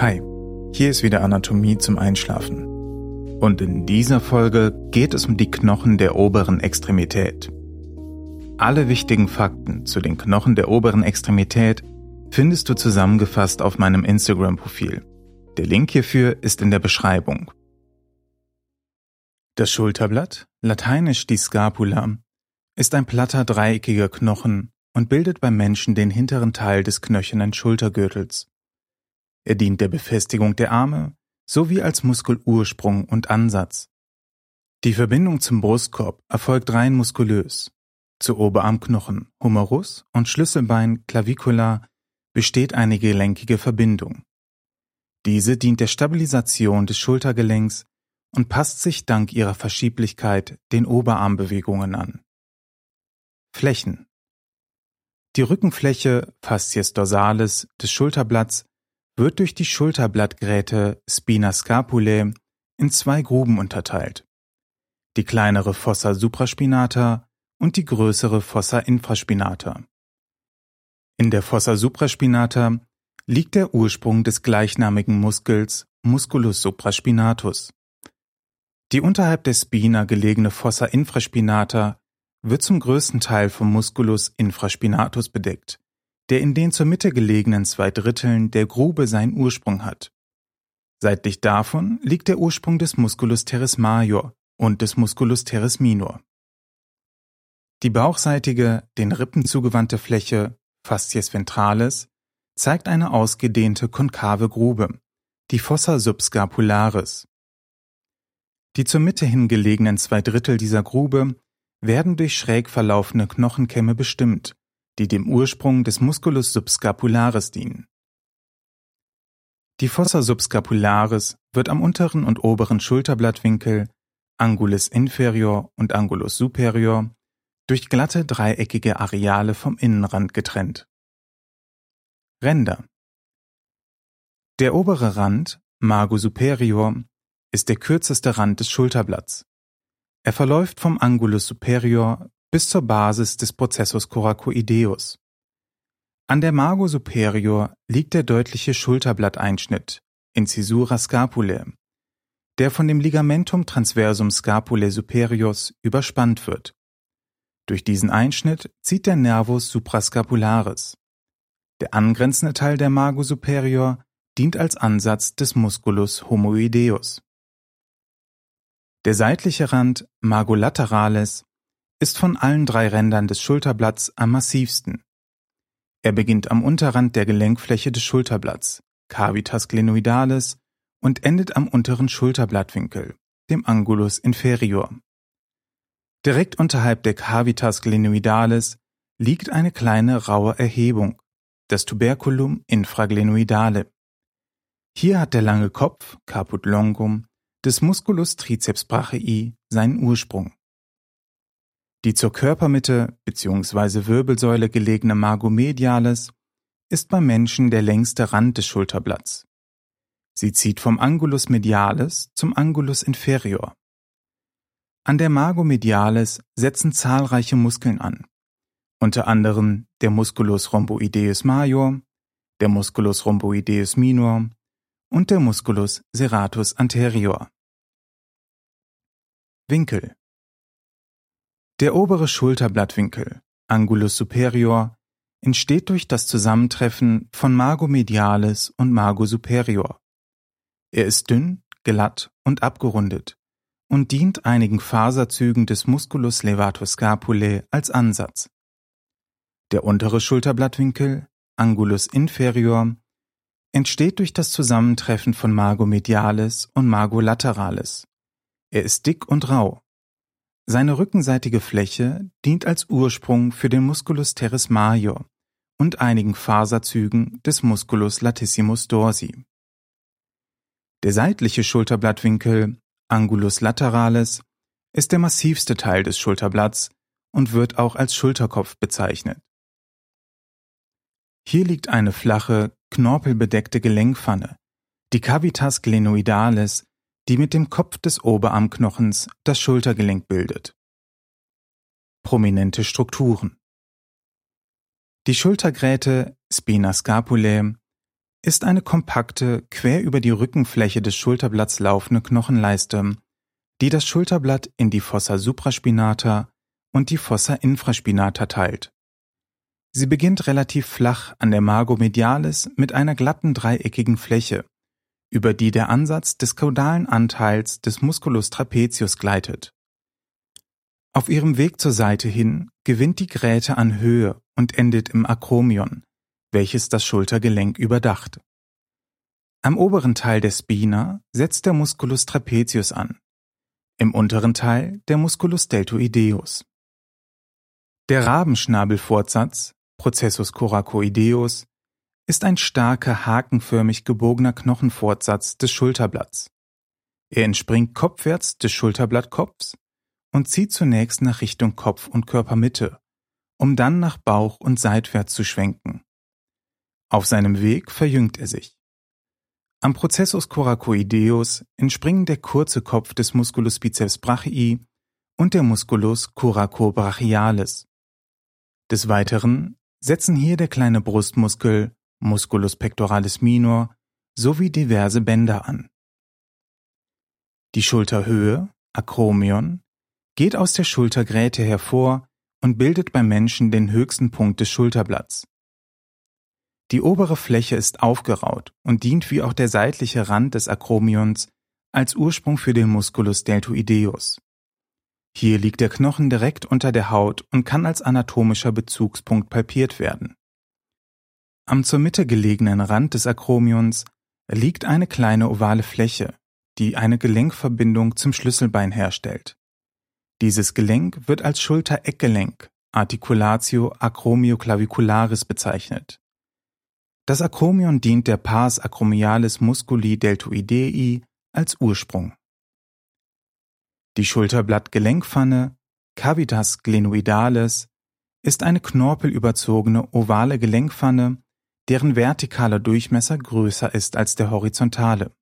Hi, hier ist wieder Anatomie zum Einschlafen. Und in dieser Folge geht es um die Knochen der oberen Extremität. Alle wichtigen Fakten zu den Knochen der oberen Extremität findest du zusammengefasst auf meinem Instagram-Profil. Der Link hierfür ist in der Beschreibung. Das Schulterblatt, lateinisch die Scapula, ist ein platter dreieckiger Knochen und bildet beim Menschen den hinteren Teil des knöchernen Schultergürtels. Er dient der Befestigung der Arme sowie als Muskelursprung und Ansatz. Die Verbindung zum Brustkorb erfolgt rein muskulös. Zu Oberarmknochen, Humerus und Schlüsselbein Clavicula besteht eine gelenkige Verbindung. Diese dient der Stabilisation des Schultergelenks und passt sich dank ihrer Verschieblichkeit den Oberarmbewegungen an. Flächen Die Rückenfläche Fascies dorsalis des Schulterblatts wird durch die Schulterblattgräte Spina scapulae in zwei Gruben unterteilt. Die kleinere Fossa supraspinata und die größere Fossa infraspinata. In der Fossa supraspinata liegt der Ursprung des gleichnamigen Muskels Musculus supraspinatus. Die unterhalb der Spina gelegene Fossa infraspinata wird zum größten Teil vom Musculus infraspinatus bedeckt, der in den zur Mitte gelegenen zwei Dritteln der Grube seinen Ursprung hat. Seitlich davon liegt der Ursprung des Musculus teres major und des Musculus teres minor. Die bauchseitige, den Rippen zugewandte Fläche, Fascies ventralis, zeigt eine ausgedehnte konkave Grube, die Fossa subscapularis. Die zur Mitte hin gelegenen zwei Drittel dieser Grube werden durch schräg verlaufende Knochenkämme bestimmt, die dem Ursprung des Musculus subscapularis dienen. Die Fossa subscapularis wird am unteren und oberen Schulterblattwinkel, Angulus inferior und Angulus superior, durch glatte dreieckige Areale vom Innenrand getrennt. Ränder Der obere Rand, Margo superior, ist der kürzeste Rand des Schulterblatts. Er verläuft vom Angulus superior bis zur Basis des Prozessus coracoideus. An der Margo superior liegt der deutliche Schulterblatteinschnitt (Incisura scapulae), der von dem Ligamentum transversum scapulae superius überspannt wird. Durch diesen Einschnitt zieht der Nervus suprascapularis. Der angrenzende Teil der Margo superior dient als Ansatz des Musculus homoideus. Der seitliche Rand Margo lateralis ist von allen drei Rändern des Schulterblatts am massivsten. Er beginnt am Unterrand der Gelenkfläche des Schulterblatts, Cavitas glenoidalis, und endet am unteren Schulterblattwinkel, dem Angulus inferior. Direkt unterhalb der Cavitas glenoidalis liegt eine kleine raue Erhebung, das Tuberculum infraglenoidale. Hier hat der lange Kopf, Caput longum, des Musculus triceps brachii seinen Ursprung. Die zur Körpermitte bzw. Wirbelsäule gelegene Margo medialis ist beim Menschen der längste Rand des Schulterblatts. Sie zieht vom Angulus medialis zum Angulus inferior. An der Margo medialis setzen zahlreiche Muskeln an, unter anderem der Musculus rhomboideus major, der Musculus rhomboideus minor und der Musculus serratus anterior. Winkel der obere Schulterblattwinkel (Angulus superior) entsteht durch das Zusammentreffen von Margo medialis und Margo superior. Er ist dünn, glatt und abgerundet und dient einigen Faserzügen des Musculus levator scapulae als Ansatz. Der untere Schulterblattwinkel (Angulus inferior) entsteht durch das Zusammentreffen von Margo medialis und Margo lateralis. Er ist dick und rau seine rückenseitige Fläche dient als Ursprung für den Musculus teres major und einigen Faserzügen des Musculus latissimus dorsi. Der seitliche Schulterblattwinkel Angulus lateralis ist der massivste Teil des Schulterblatts und wird auch als Schulterkopf bezeichnet. Hier liegt eine flache, knorpelbedeckte Gelenkpfanne, die Cavitas glenoidalis, die mit dem Kopf des Oberarmknochens das Schultergelenk bildet. Prominente Strukturen Die Schultergräte Spina scapulae ist eine kompakte, quer über die Rückenfläche des Schulterblatts laufende Knochenleiste, die das Schulterblatt in die Fossa supraspinata und die Fossa infraspinata teilt. Sie beginnt relativ flach an der Margo medialis mit einer glatten dreieckigen Fläche, über die der Ansatz des caudalen Anteils des Musculus trapezius gleitet. Auf ihrem Weg zur Seite hin gewinnt die Gräte an Höhe und endet im Akromion, welches das Schultergelenk überdacht. Am oberen Teil der Spina setzt der Musculus trapezius an, im unteren Teil der Musculus deltoideus. Der Rabenschnabelfortsatz, Processus coracoideus, ist ein starker, hakenförmig gebogener Knochenfortsatz des Schulterblatts. Er entspringt kopfwärts des Schulterblattkopfs und zieht zunächst nach Richtung Kopf- und Körpermitte, um dann nach Bauch und seitwärts zu schwenken. Auf seinem Weg verjüngt er sich. Am Processus coracoideus entspringen der kurze Kopf des Musculus biceps brachii und der Musculus coracobrachialis. Des Weiteren setzen hier der kleine Brustmuskel, Musculus pectoralis minor, sowie diverse Bänder an. Die Schulterhöhe, Akromion, geht aus der Schultergräte hervor und bildet beim Menschen den höchsten Punkt des Schulterblatts. Die obere Fläche ist aufgeraut und dient wie auch der seitliche Rand des Akromions als Ursprung für den Musculus deltoideus. Hier liegt der Knochen direkt unter der Haut und kann als anatomischer Bezugspunkt palpiert werden. Am zur Mitte gelegenen Rand des Akromions liegt eine kleine ovale Fläche, die eine Gelenkverbindung zum Schlüsselbein herstellt. Dieses Gelenk wird als Schultereckgelenk Articulatio acromioclavicularis bezeichnet. Das Akromion dient der Pars acromialis musculi deltoidei als Ursprung. Die Schulterblattgelenkpfanne Cavitas glenoidalis ist eine knorpelüberzogene ovale Gelenkpfanne, deren vertikaler Durchmesser größer ist als der horizontale.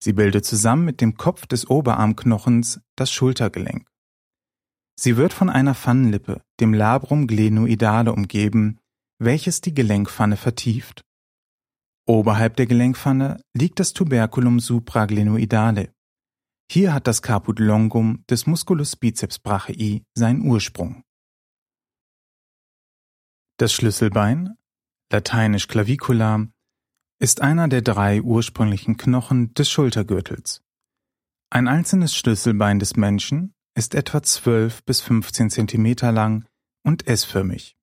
Sie bildet zusammen mit dem Kopf des Oberarmknochens das Schultergelenk. Sie wird von einer Pfannenlippe, dem Labrum glenoidale, umgeben, welches die Gelenkpfanne vertieft. Oberhalb der Gelenkpfanne liegt das Tuberculum supraglenoidale. Hier hat das Caput longum des Musculus biceps brachii seinen Ursprung. Das Schlüsselbein, lateinisch clavicula, ist einer der drei ursprünglichen Knochen des Schultergürtels. Ein einzelnes Schlüsselbein des Menschen ist etwa 12 bis 15 Zentimeter lang und S-förmig.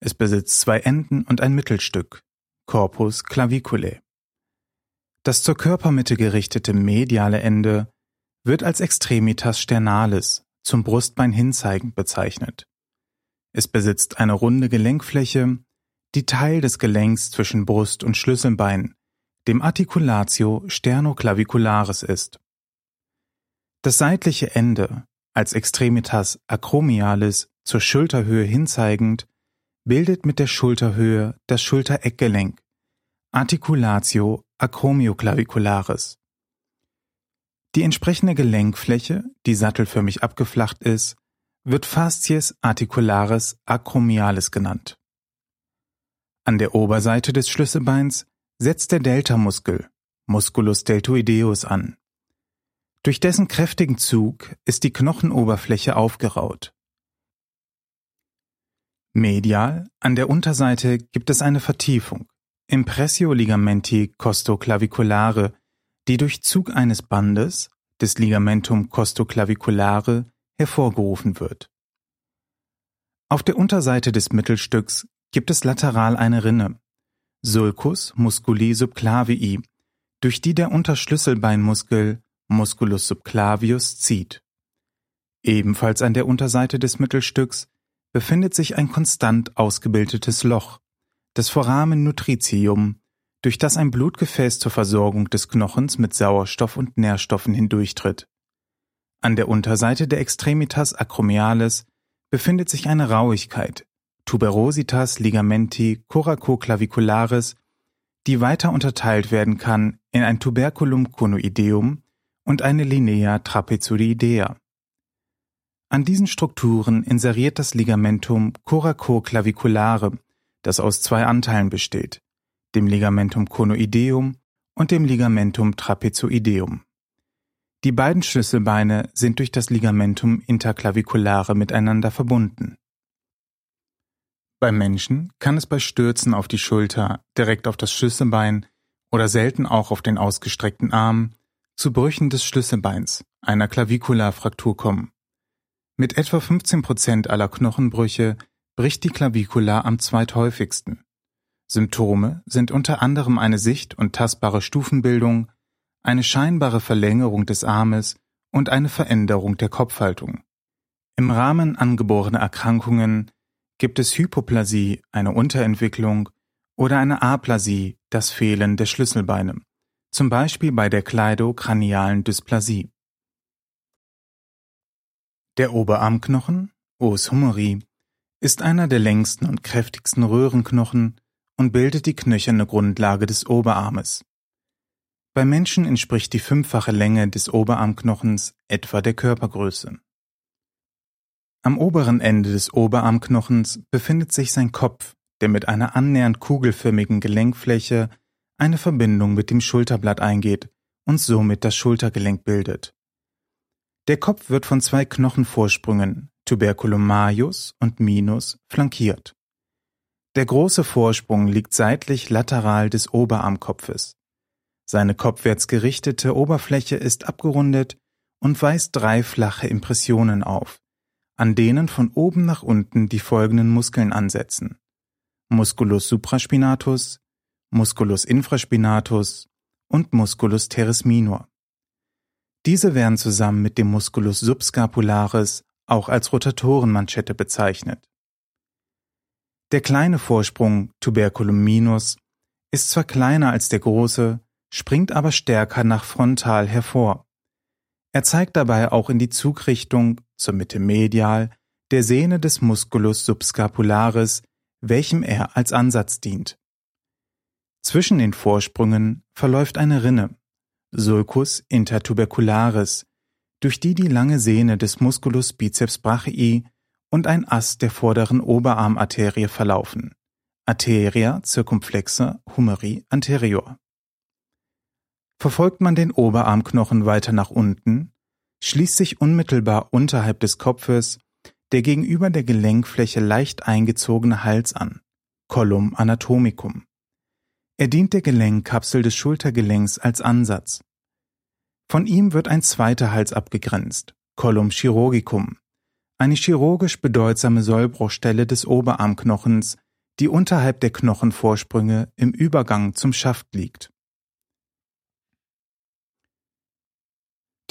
Es besitzt zwei Enden und ein Mittelstück, Corpus claviculae. Das zur Körpermitte gerichtete mediale Ende wird als Extremitas sternalis, zum Brustbein hinzeigend bezeichnet. Es besitzt eine runde Gelenkfläche, die Teil des Gelenks zwischen Brust und Schlüsselbein, dem Articulatio sternoclavicularis ist. Das seitliche Ende, als Extremitas acromialis zur Schulterhöhe hinzeigend, bildet mit der Schulterhöhe das Schultereckgelenk, Articulatio acromioclavicularis. Die entsprechende Gelenkfläche, die sattelförmig abgeflacht ist, wird Fascies articularis acromialis genannt. An der Oberseite des Schlüsselbeins setzt der Deltamuskel, Musculus deltoideus an. Durch dessen kräftigen Zug ist die Knochenoberfläche aufgeraut. Medial an der Unterseite gibt es eine Vertiefung, Impressio ligamenti costoclaviculare, die durch Zug eines Bandes, des Ligamentum costoclaviculare, hervorgerufen wird. Auf der Unterseite des Mittelstücks gibt es lateral eine Rinne, Sulcus musculi subclavii, durch die der Unterschlüsselbeinmuskel Musculus subclavius zieht. Ebenfalls an der Unterseite des Mittelstücks befindet sich ein konstant ausgebildetes Loch, das Foramen nutritium, durch das ein Blutgefäß zur Versorgung des Knochens mit Sauerstoff und Nährstoffen hindurchtritt. An der Unterseite der Extremitas acromialis befindet sich eine Rauigkeit, Tuberositas ligamenti coracoclavicularis, die weiter unterteilt werden kann in ein Tuberculum conoideum und eine Linea trapezoidea. An diesen Strukturen inseriert das Ligamentum coracoclaviculare, das aus zwei Anteilen besteht, dem Ligamentum conoideum und dem Ligamentum trapezoideum. Die beiden Schlüsselbeine sind durch das Ligamentum interclaviculare miteinander verbunden. Beim Menschen kann es bei Stürzen auf die Schulter, direkt auf das Schlüsselbein oder selten auch auf den ausgestreckten Arm zu Brüchen des Schlüsselbeins, einer Klavikularfraktur kommen. Mit etwa 15 Prozent aller Knochenbrüche bricht die Klavikula am zweithäufigsten. Symptome sind unter anderem eine sicht- und tastbare Stufenbildung, eine scheinbare Verlängerung des Armes und eine Veränderung der Kopfhaltung. Im Rahmen angeborener Erkrankungen gibt es Hypoplasie, eine Unterentwicklung, oder eine Aplasie, das Fehlen der Schlüsselbeine, zum Beispiel bei der kleidokranialen Dysplasie. Der Oberarmknochen, Os humeri, ist einer der längsten und kräftigsten Röhrenknochen und bildet die knöcherne Grundlage des Oberarmes. Bei Menschen entspricht die fünffache Länge des Oberarmknochens etwa der Körpergröße. Am oberen Ende des Oberarmknochens befindet sich sein Kopf, der mit einer annähernd kugelförmigen Gelenkfläche eine Verbindung mit dem Schulterblatt eingeht und somit das Schultergelenk bildet. Der Kopf wird von zwei Knochenvorsprüngen, Tuberculum majus und minus, flankiert. Der große Vorsprung liegt seitlich lateral des Oberarmkopfes. Seine kopfwärts gerichtete Oberfläche ist abgerundet und weist drei flache Impressionen auf, an denen von oben nach unten die folgenden Muskeln ansetzen. Musculus supraspinatus, Musculus infraspinatus und Musculus teres minor. Diese werden zusammen mit dem Musculus subscapularis auch als Rotatorenmanschette bezeichnet. Der kleine Vorsprung Tuberculum minus ist zwar kleiner als der große, springt aber stärker nach frontal hervor. Er zeigt dabei auch in die Zugrichtung zur Mitte medial der Sehne des Musculus subscapularis, welchem er als Ansatz dient. Zwischen den Vorsprüngen verläuft eine Rinne, Sulcus intertubercularis, durch die die lange Sehne des Musculus biceps brachii und ein Ast der vorderen Oberarmarterie verlaufen. Arteria circumflexa humeri anterior. Verfolgt man den Oberarmknochen weiter nach unten, schließt sich unmittelbar unterhalb des Kopfes der gegenüber der Gelenkfläche leicht eingezogene Hals an, Collum anatomicum. Er dient der Gelenkkapsel des Schultergelenks als Ansatz. Von ihm wird ein zweiter Hals abgegrenzt, Collum chirurgicum, eine chirurgisch bedeutsame Sollbruchstelle des Oberarmknochens, die unterhalb der Knochenvorsprünge im Übergang zum Schaft liegt.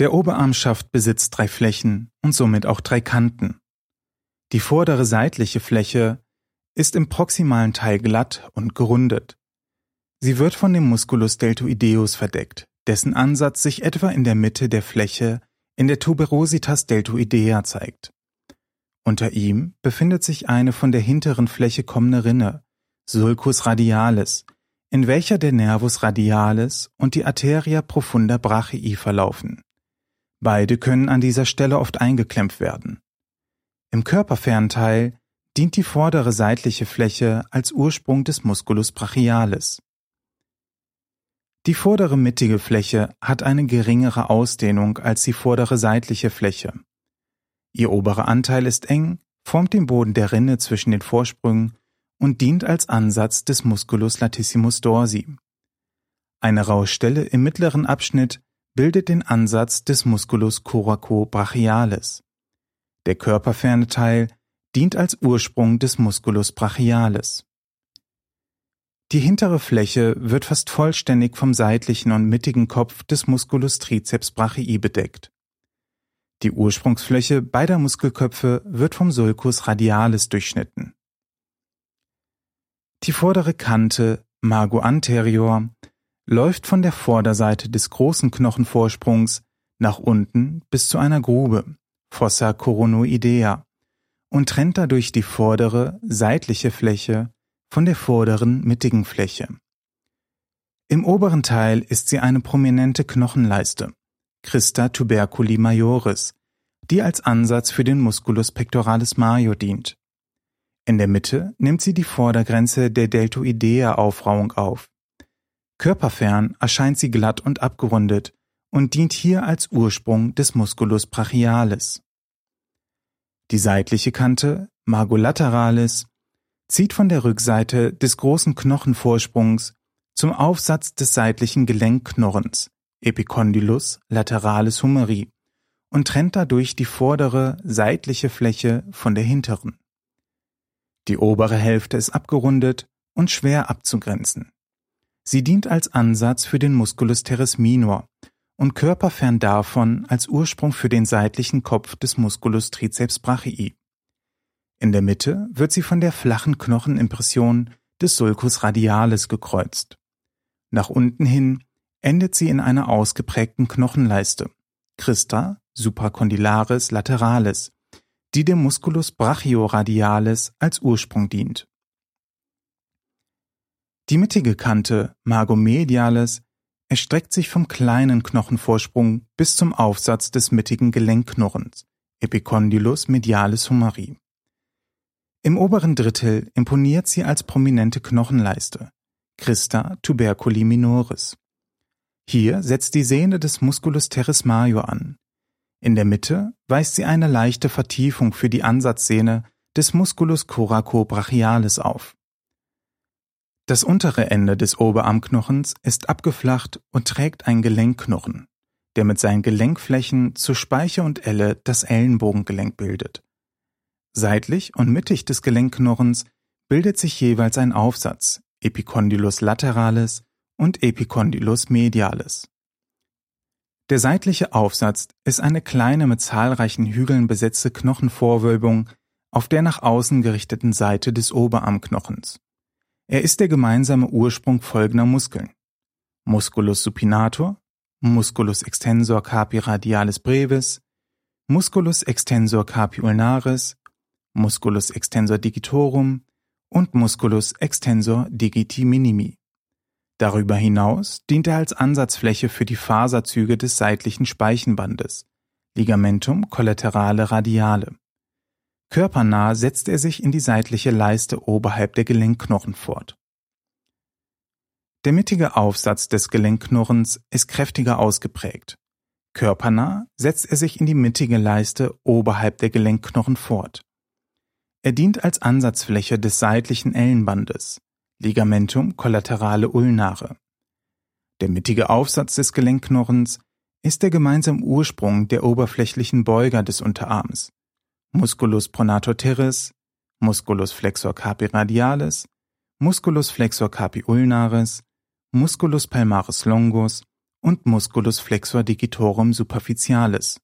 Der Oberarmschaft besitzt drei Flächen und somit auch drei Kanten. Die vordere seitliche Fläche ist im proximalen Teil glatt und gerundet. Sie wird von dem Musculus deltoideus verdeckt, dessen Ansatz sich etwa in der Mitte der Fläche in der Tuberositas deltoidea zeigt. Unter ihm befindet sich eine von der hinteren Fläche kommende Rinne, Sulcus radialis, in welcher der Nervus radialis und die Arteria profunda brachii verlaufen. Beide können an dieser Stelle oft eingeklemmt werden. Im körperfernen Teil dient die vordere seitliche Fläche als Ursprung des Musculus brachialis. Die vordere mittige Fläche hat eine geringere Ausdehnung als die vordere seitliche Fläche. Ihr oberer Anteil ist eng, formt den Boden der Rinne zwischen den Vorsprüngen und dient als Ansatz des Musculus latissimus dorsi. Eine raue Stelle im mittleren Abschnitt bildet den Ansatz des Musculus coracobrachialis. Der körperferne Teil dient als Ursprung des Musculus brachialis. Die hintere Fläche wird fast vollständig vom seitlichen und mittigen Kopf des Musculus triceps brachii bedeckt. Die Ursprungsfläche beider Muskelköpfe wird vom Sulcus radialis durchschnitten. Die vordere Kante Mago anterior läuft von der Vorderseite des großen Knochenvorsprungs nach unten bis zu einer Grube, Fossa coronoidea, und trennt dadurch die vordere, seitliche Fläche von der vorderen, mittigen Fläche. Im oberen Teil ist sie eine prominente Knochenleiste, Christa tuberculi majoris, die als Ansatz für den Musculus pectoralis major dient. In der Mitte nimmt sie die Vordergrenze der Deltoidea-Aufrauung auf Körperfern erscheint sie glatt und abgerundet und dient hier als Ursprung des Musculus brachialis. Die seitliche Kante, Margo lateralis, zieht von der Rückseite des großen Knochenvorsprungs zum Aufsatz des seitlichen Gelenkknorrens, Epicondylus lateralis humeri, und trennt dadurch die vordere, seitliche Fläche von der hinteren. Die obere Hälfte ist abgerundet und schwer abzugrenzen. Sie dient als Ansatz für den Musculus teres minor und körperfern davon als Ursprung für den seitlichen Kopf des Musculus triceps brachii. In der Mitte wird sie von der flachen Knochenimpression des Sulcus radialis gekreuzt. Nach unten hin endet sie in einer ausgeprägten Knochenleiste, Christa supracondylaris lateralis, die dem Musculus brachioradialis als Ursprung dient. Die mittige Kante Margomedialis erstreckt sich vom kleinen Knochenvorsprung bis zum Aufsatz des mittigen Gelenkknorrens Epicondylus medialis humeri. Im oberen Drittel imponiert sie als prominente Knochenleiste Christa tuberculi minoris. Hier setzt die Sehne des Musculus teres major an. In der Mitte weist sie eine leichte Vertiefung für die Ansatzsehne des Musculus coracobrachialis auf. Das untere Ende des Oberarmknochens ist abgeflacht und trägt einen Gelenkknochen, der mit seinen Gelenkflächen zu Speiche und Elle das Ellenbogengelenk bildet. Seitlich und mittig des Gelenkknochens bildet sich jeweils ein Aufsatz, Epicondylus lateralis und Epicondylus medialis. Der seitliche Aufsatz ist eine kleine mit zahlreichen Hügeln besetzte Knochenvorwölbung auf der nach außen gerichteten Seite des Oberarmknochens. Er ist der gemeinsame Ursprung folgender Muskeln. Musculus supinator, Musculus extensor carpi radialis brevis, Musculus extensor carpi ulnaris, Musculus extensor digitorum und Musculus extensor digiti minimi. Darüber hinaus dient er als Ansatzfläche für die Faserzüge des seitlichen Speichenbandes, Ligamentum collaterale radiale. Körpernah setzt er sich in die seitliche Leiste oberhalb der Gelenkknochen fort. Der mittige Aufsatz des Gelenkknorrens ist kräftiger ausgeprägt. Körpernah setzt er sich in die mittige Leiste oberhalb der Gelenkknochen fort. Er dient als Ansatzfläche des seitlichen Ellenbandes, Ligamentum collaterale ulnare. Der mittige Aufsatz des Gelenkknorrens ist der gemeinsame Ursprung der oberflächlichen Beuger des Unterarms, Musculus pronator teres, Musculus flexor carpi radialis, Musculus flexor carpi ulnaris, Musculus palmaris longus und Musculus flexor digitorum superficialis.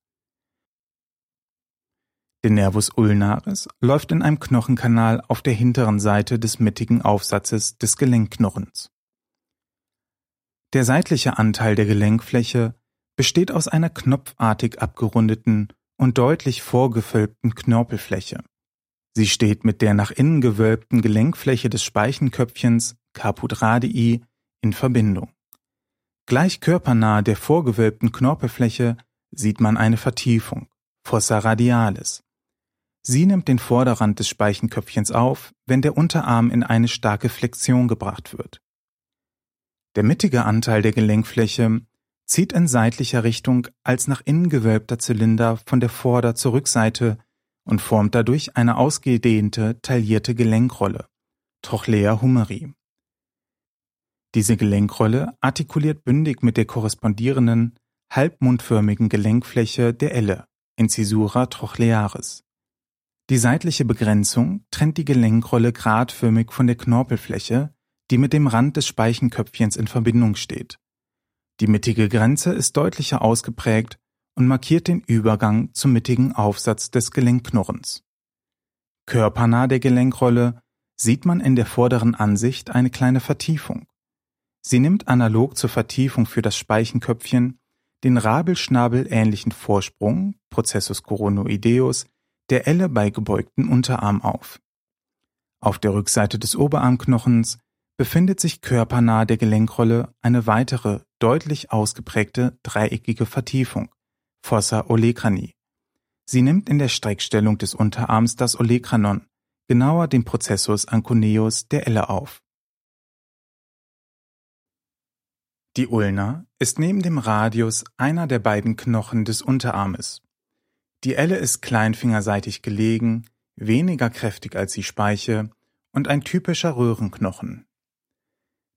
Der Nervus ulnaris läuft in einem Knochenkanal auf der hinteren Seite des mittigen Aufsatzes des Gelenkknochens. Der seitliche Anteil der Gelenkfläche besteht aus einer knopfartig abgerundeten und deutlich vorgewölbten Knorpelfläche. Sie steht mit der nach innen gewölbten Gelenkfläche des Speichenköpfchens Caput radii in Verbindung. Gleich körpernah der vorgewölbten Knorpelfläche sieht man eine Vertiefung, Fossa radialis, Sie nimmt den Vorderrand des Speichenköpfchens auf, wenn der Unterarm in eine starke Flexion gebracht wird. Der mittige Anteil der Gelenkfläche zieht in seitlicher Richtung als nach innen gewölbter Zylinder von der Vorder- zur Rückseite und formt dadurch eine ausgedehnte, taillierte Gelenkrolle, Trochlea humeri. Diese Gelenkrolle artikuliert bündig mit der korrespondierenden, halbmundförmigen Gelenkfläche der Elle, Incisura trochlearis. Die seitliche Begrenzung trennt die Gelenkrolle gradförmig von der Knorpelfläche, die mit dem Rand des Speichenköpfchens in Verbindung steht. Die mittige Grenze ist deutlicher ausgeprägt und markiert den Übergang zum mittigen Aufsatz des Gelenkknorrens. Körpernah der Gelenkrolle sieht man in der vorderen Ansicht eine kleine Vertiefung. Sie nimmt analog zur Vertiefung für das Speichenköpfchen den Rabelschnabel-ähnlichen Vorsprung Processus coronoideus der Elle bei gebeugten Unterarm auf. Auf der Rückseite des Oberarmknochens befindet sich körpernah der Gelenkrolle eine weitere, deutlich ausgeprägte dreieckige Vertiefung, Fossa olecrani. Sie nimmt in der Streckstellung des Unterarms das Olecranon, genauer den Prozessus ancuneus der Elle auf. Die Ulna ist neben dem Radius einer der beiden Knochen des Unterarmes. Die Elle ist kleinfingerseitig gelegen, weniger kräftig als die Speiche und ein typischer Röhrenknochen.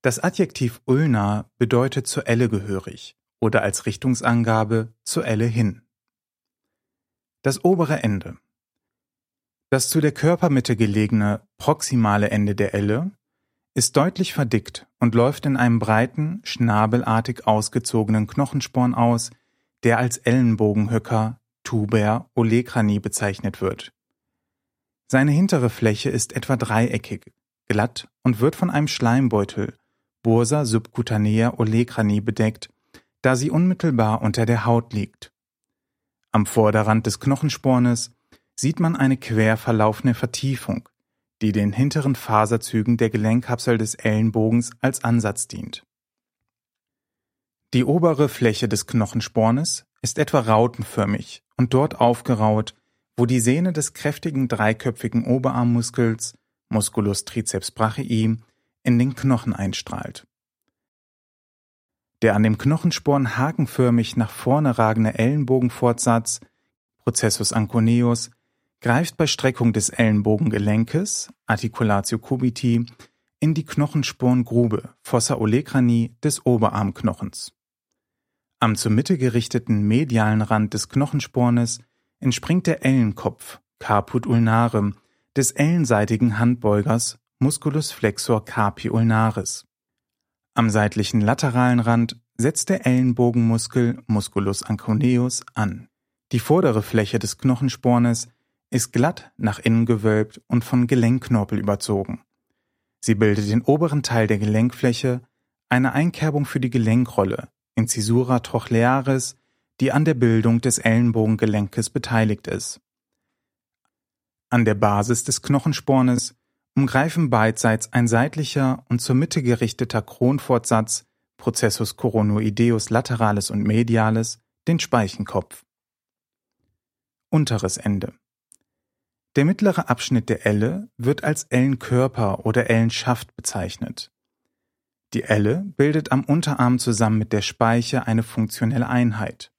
Das Adjektiv ulnar bedeutet zur Elle gehörig oder als Richtungsangabe zur Elle hin. Das obere Ende. Das zu der Körpermitte gelegene proximale Ende der Elle ist deutlich verdickt und läuft in einem breiten, schnabelartig ausgezogenen Knochensporn aus, der als Ellenbogenhöcker Tuber olecrani bezeichnet wird. Seine hintere Fläche ist etwa dreieckig, glatt und wird von einem Schleimbeutel, Bursa subcutanea olecrani bedeckt, da sie unmittelbar unter der Haut liegt. Am Vorderrand des Knochenspornes sieht man eine quer verlaufende Vertiefung, die den hinteren Faserzügen der Gelenkkapsel des Ellenbogens als Ansatz dient. Die obere Fläche des Knochenspornes ist etwa rautenförmig und dort aufgeraut, wo die Sehne des kräftigen dreiköpfigen Oberarmmuskels Musculus triceps brachii in den Knochen einstrahlt. Der an dem Knochensporn hakenförmig nach vorne ragende Ellenbogenfortsatz Processus anconeus greift bei Streckung des Ellenbogengelenkes Articulatio cubiti in die Knochensporngrube Fossa olecrani des Oberarmknochens. Am zur Mitte gerichteten medialen Rand des Knochenspornes entspringt der Ellenkopf Caput ulnare des ellenseitigen Handbeugers Musculus flexor carpi ulnaris. Am seitlichen lateralen Rand setzt der Ellenbogenmuskel Musculus anconeus an. Die vordere Fläche des Knochenspornes ist glatt nach innen gewölbt und von Gelenkknorpel überzogen. Sie bildet den oberen Teil der Gelenkfläche, eine Einkerbung für die Gelenkrolle, Incisura trochlearis, die an der Bildung des Ellenbogengelenkes beteiligt ist. An der Basis des Knochenspornes umgreifen beidseits ein seitlicher und zur Mitte gerichteter Kronfortsatz Processus coronoideus lateralis und medialis den Speichenkopf. Unteres Ende. Der mittlere Abschnitt der Elle wird als Ellenkörper oder Ellenschaft bezeichnet. Die Elle bildet am Unterarm zusammen mit der Speiche eine funktionelle Einheit.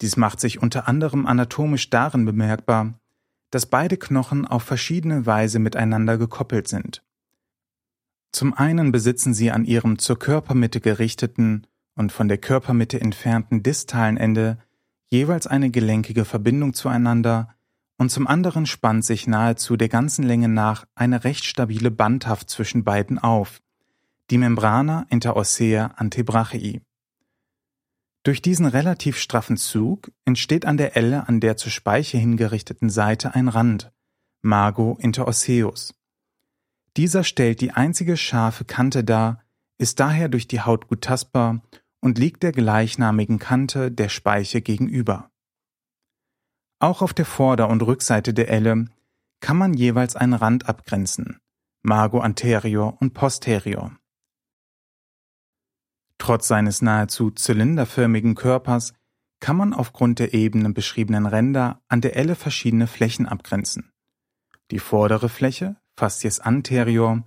Dies macht sich unter anderem anatomisch darin bemerkbar, dass beide Knochen auf verschiedene Weise miteinander gekoppelt sind. Zum einen besitzen sie an ihrem zur Körpermitte gerichteten und von der Körpermitte entfernten distalen Ende jeweils eine gelenkige Verbindung zueinander und zum anderen spannt sich nahezu der ganzen Länge nach eine recht stabile Bandhaft zwischen beiden auf, die Membrana interossea antebrachii. Durch diesen relativ straffen Zug entsteht an der Elle an der zur Speiche hingerichteten Seite ein Rand, Mago interosseus. Dieser stellt die einzige scharfe Kante dar, ist daher durch die Haut gut tastbar und liegt der gleichnamigen Kante der Speiche gegenüber. Auch auf der Vorder- und Rückseite der Elle kann man jeweils einen Rand abgrenzen, Mago anterior und posterior. Trotz seines nahezu zylinderförmigen Körpers kann man aufgrund der eben beschriebenen Ränder an der Elle verschiedene Flächen abgrenzen. Die vordere Fläche, Fascies anterior,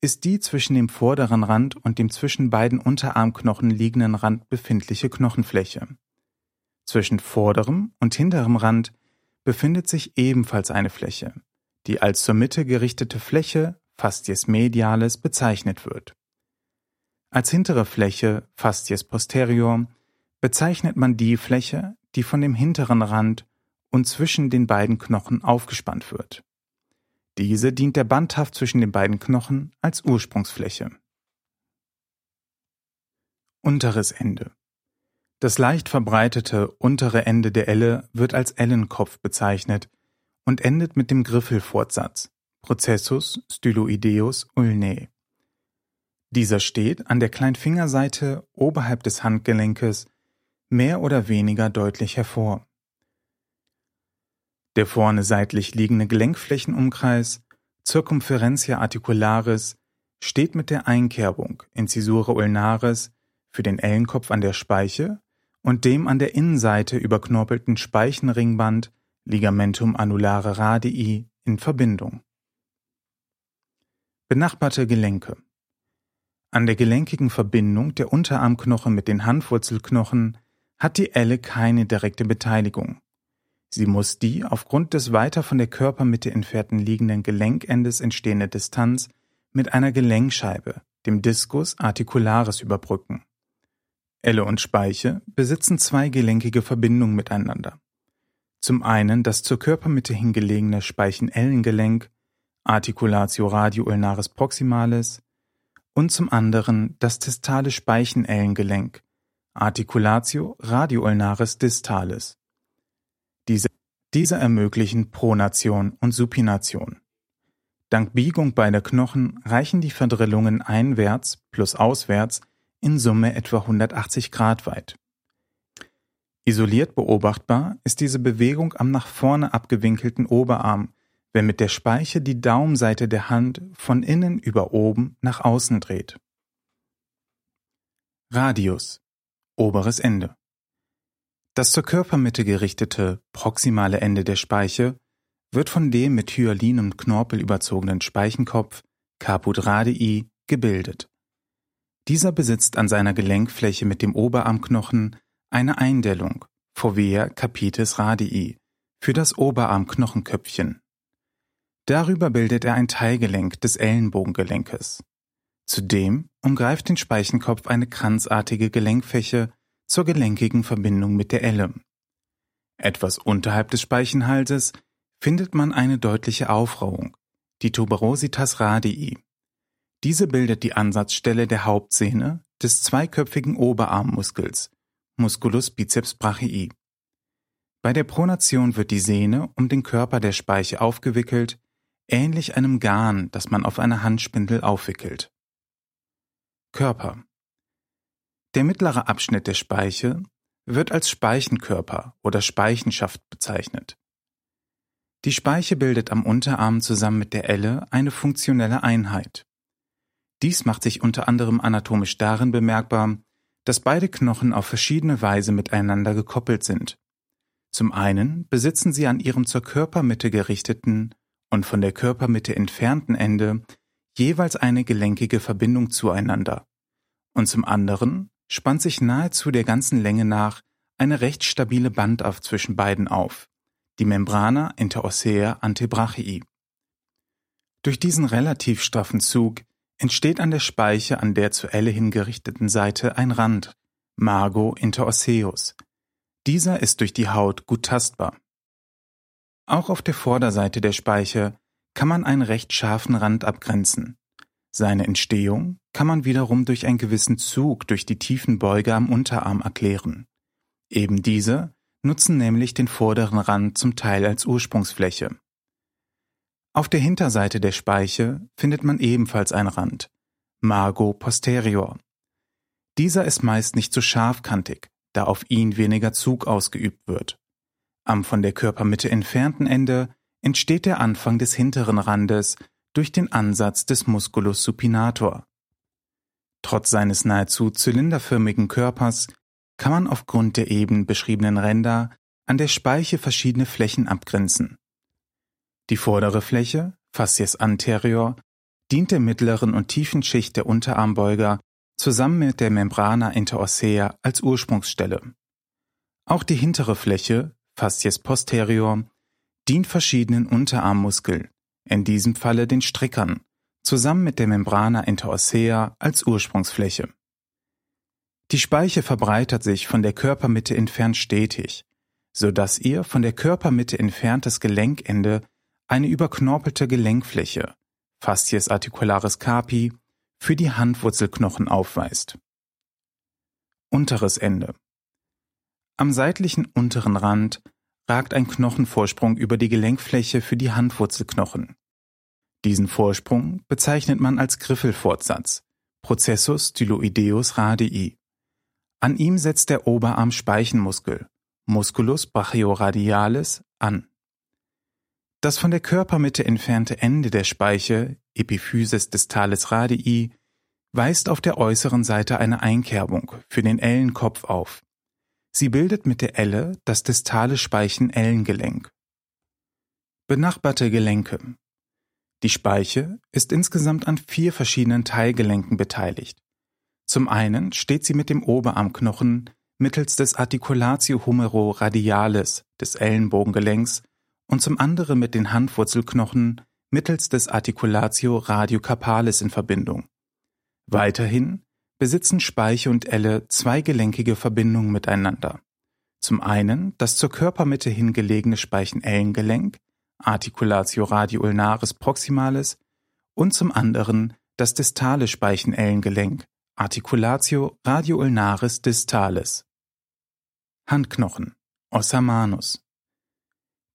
ist die zwischen dem vorderen Rand und dem zwischen beiden Unterarmknochen liegenden Rand befindliche Knochenfläche. Zwischen vorderem und hinterem Rand befindet sich ebenfalls eine Fläche, die als zur Mitte gerichtete Fläche Fascies medialis bezeichnet wird. Als hintere Fläche Fascies posterior bezeichnet man die Fläche, die von dem hinteren Rand und zwischen den beiden Knochen aufgespannt wird. Diese dient der Bandhaft zwischen den beiden Knochen als Ursprungsfläche. Unteres Ende. Das leicht verbreitete untere Ende der Elle wird als Ellenkopf bezeichnet und endet mit dem Griffelfortsatz Processus styloideus ulnae. Dieser steht an der Kleinfingerseite oberhalb des Handgelenkes mehr oder weniger deutlich hervor. Der vorne seitlich liegende Gelenkflächenumkreis Circumferentia articularis steht mit der Einkerbung Incisura ulnaris für den Ellenkopf an der Speiche und dem an der Innenseite überknorpelten Speichenringband Ligamentum annulare radii in Verbindung. Benachbarte Gelenke An der gelenkigen Verbindung der Unterarmknochen mit den Handwurzelknochen hat die Elle keine direkte Beteiligung. Sie muss die aufgrund des weiter von der Körpermitte entfernten liegenden Gelenkendes entstehende Distanz mit einer Gelenkscheibe, dem Discus articularis, überbrücken. Elle und Speiche besitzen zwei gelenkige Verbindungen miteinander. Zum einen das zur Körpermitte hingelegene Speichenellengelenk Articulatio radioulnaris proximalis und zum anderen das distale Speichenellengelenk Articulatio radioulnaris distalis. Diese, diese ermöglichen Pronation und Supination. Dank Biegung beider Knochen reichen die Verdrillungen einwärts plus auswärts in Summe etwa 180 Grad weit. Isoliert beobachtbar ist diese Bewegung am nach vorne abgewinkelten Oberarm, wenn mit der Speiche die Daumenseite der Hand von innen über oben nach außen dreht. Radius oberes Ende Das zur Körpermitte gerichtete proximale Ende der Speiche wird von dem mit Hyalinem Knorpel überzogenen Speichenkopf Caput radii gebildet. Dieser besitzt an seiner Gelenkfläche mit dem Oberarmknochen eine Eindellung Fovea capitis radii für das Oberarmknochenköpfchen. Darüber bildet er ein Teilgelenk des Ellenbogengelenkes. Zudem umgreift den Speichenkopf eine kranzartige Gelenkfläche zur gelenkigen Verbindung mit der Elle. Etwas unterhalb des Speichenhalses findet man eine deutliche Aufrauung, die Tuberositas radii. Diese bildet die Ansatzstelle der Hauptsehne des zweiköpfigen Oberarmmuskels, Musculus biceps brachii. Bei der Pronation wird die Sehne um den Körper der Speiche aufgewickelt, ähnlich einem Garn, das man auf einer Handspindel aufwickelt. Körper Der mittlere Abschnitt der Speiche wird als Speichenkörper oder Speichenschaft bezeichnet. Die Speiche bildet am Unterarm zusammen mit der Elle eine funktionelle Einheit. Dies macht sich unter anderem anatomisch darin bemerkbar, dass beide Knochen auf verschiedene Weise miteinander gekoppelt sind. Zum einen besitzen sie an ihrem zur Körpermitte gerichteten und von der Körpermitte entfernten Ende jeweils eine gelenkige Verbindung zueinander. Und zum anderen spannt sich nahezu der ganzen Länge nach eine recht stabile Bandauf zwischen beiden auf, die Membrana interossea antebrachii. Durch diesen relativ straffen Zug entsteht an der Speiche an der zur Elle hingerichteten Seite ein Rand, Margo interosseus. Dieser ist durch die Haut gut tastbar. Auch auf der Vorderseite der Speiche kann man einen recht scharfen Rand abgrenzen. Seine Entstehung kann man wiederum durch einen gewissen Zug durch die tiefen Beuge am Unterarm erklären. Eben diese nutzen nämlich den vorderen Rand zum Teil als Ursprungsfläche. Auf der Hinterseite der Speiche findet man ebenfalls einen Rand, Margo posterior. Dieser ist meist nicht so scharfkantig, da auf ihn weniger Zug ausgeübt wird. Am von der Körpermitte entfernten Ende entsteht der Anfang des hinteren Randes durch den Ansatz des Musculus supinator. Trotz seines nahezu zylinderförmigen Körpers kann man aufgrund der eben beschriebenen Ränder an der Speiche verschiedene Flächen abgrenzen. Die vordere Fläche, Fascies anterior, dient der mittleren und tiefen Schicht der Unterarmbeuger zusammen mit der Membrana interossea als Ursprungsstelle. Auch die hintere Fläche, Fascies posterior, dient verschiedenen Unterarmmuskeln, in diesem Falle den Strickern, zusammen mit der Membrana interossea als Ursprungsfläche. Die Speiche verbreitert sich von der Körpermitte entfernt stetig, so dass ihr von der Körpermitte entferntes Gelenkende eine überknorpelte Gelenkfläche, Fascies articularis capi, für die Handwurzelknochen aufweist. Unteres Ende. Am seitlichen unteren Rand ragt ein Knochenvorsprung über die Gelenkfläche für die Handwurzelknochen. Diesen Vorsprung bezeichnet man als Griffelfortsatz, Processus styloideus radii. An ihm setzt der Oberarm-Speichenmuskel, Musculus brachioradialis, an. Das von der Körpermitte entfernte Ende der Speiche, Epiphysis distalis radii, weist auf der äußeren Seite eine Einkerbung für den Ellenkopf auf. Sie bildet mit der Elle das distale Speichenellengelenk. Benachbarte Gelenke. Die Speiche ist insgesamt an vier verschiedenen Teilgelenken beteiligt. Zum einen steht sie mit dem Oberarmknochen mittels des Articulatio humero radialis des Ellenbogengelenks und zum anderen mit den Handwurzelknochen mittels des Articulatio radiocarpalis in Verbindung. Weiterhin besitzen Speiche und Elle zweigelenkige Verbindungen miteinander. Zum einen das zur Körpermitte hingelegene Speichenellengelenk, Articulatio radioulnaris proximalis, und zum anderen das distale Speichenellengelenk, Articulatio radioulnaris distalis. Handknochen, Ossa manus.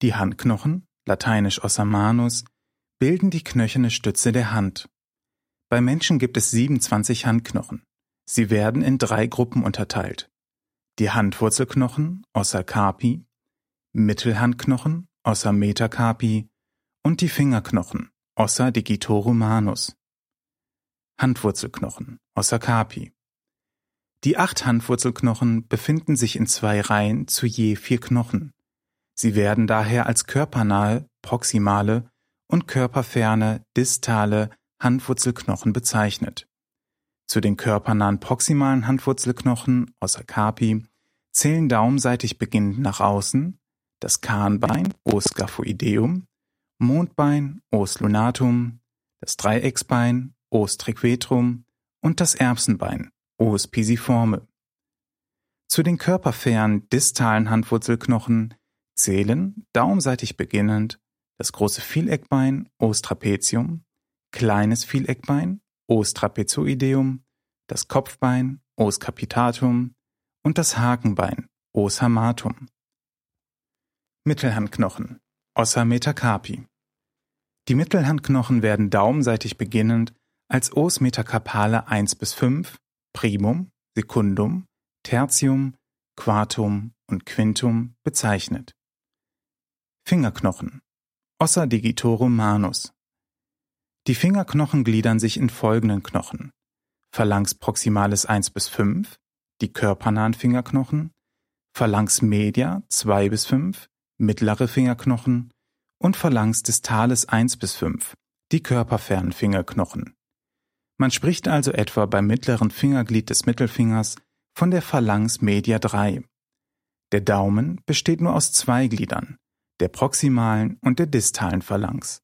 Die Handknochen, lateinisch Ossa manus, bilden die knöcherne Stütze der Hand. Bei Menschen gibt es 27 Handknochen. Sie werden in drei Gruppen unterteilt. Die Handwurzelknochen, Ossa carpi, Mittelhandknochen, Ossa metacarpi und die Fingerknochen, Ossa digitorum manus. Handwurzelknochen, Ossa carpi. Die acht Handwurzelknochen befinden sich in zwei Reihen zu je vier Knochen. Sie werden daher als körpernahe, proximale und körperferne, distale Handwurzelknochen bezeichnet. Zu den körpernahen proximalen Handwurzelknochen außer Carpi zählen daumseitig beginnend nach außen das Kahnbein Os scaphoideum, Mondbein Os lunatum, das Dreiecksbein Os triquetrum und das Erbsenbein Os pisiforme. Zu den körperfernen distalen Handwurzelknochen zählen daumseitig beginnend das große Vieleckbein Os trapezium, kleines Vieleckbein Os trapezoideum, das Kopfbein Os capitatum und das Hakenbein Os hamatum. Mittelhandknochen Ossa metacarpi. Die Mittelhandknochen werden daumseitig beginnend als Os metacarpale 1 bis 5, Primum, Secundum, Tertium, Quartum und Quintum bezeichnet. Fingerknochen Ossa digitorum manus die Fingerknochen gliedern sich in folgenden Knochen: Phalanx proximalis 1 bis 5, die körpernahen Fingerknochen, Phalanx media 2 bis 5, mittlere Fingerknochen und Phalanx distalis 1 bis 5, die körperfernen Fingerknochen. Man spricht also etwa beim mittleren Fingerglied des Mittelfingers von der Phalanx media 3. Der Daumen besteht nur aus zwei Gliedern, der proximalen und der distalen Phalanx.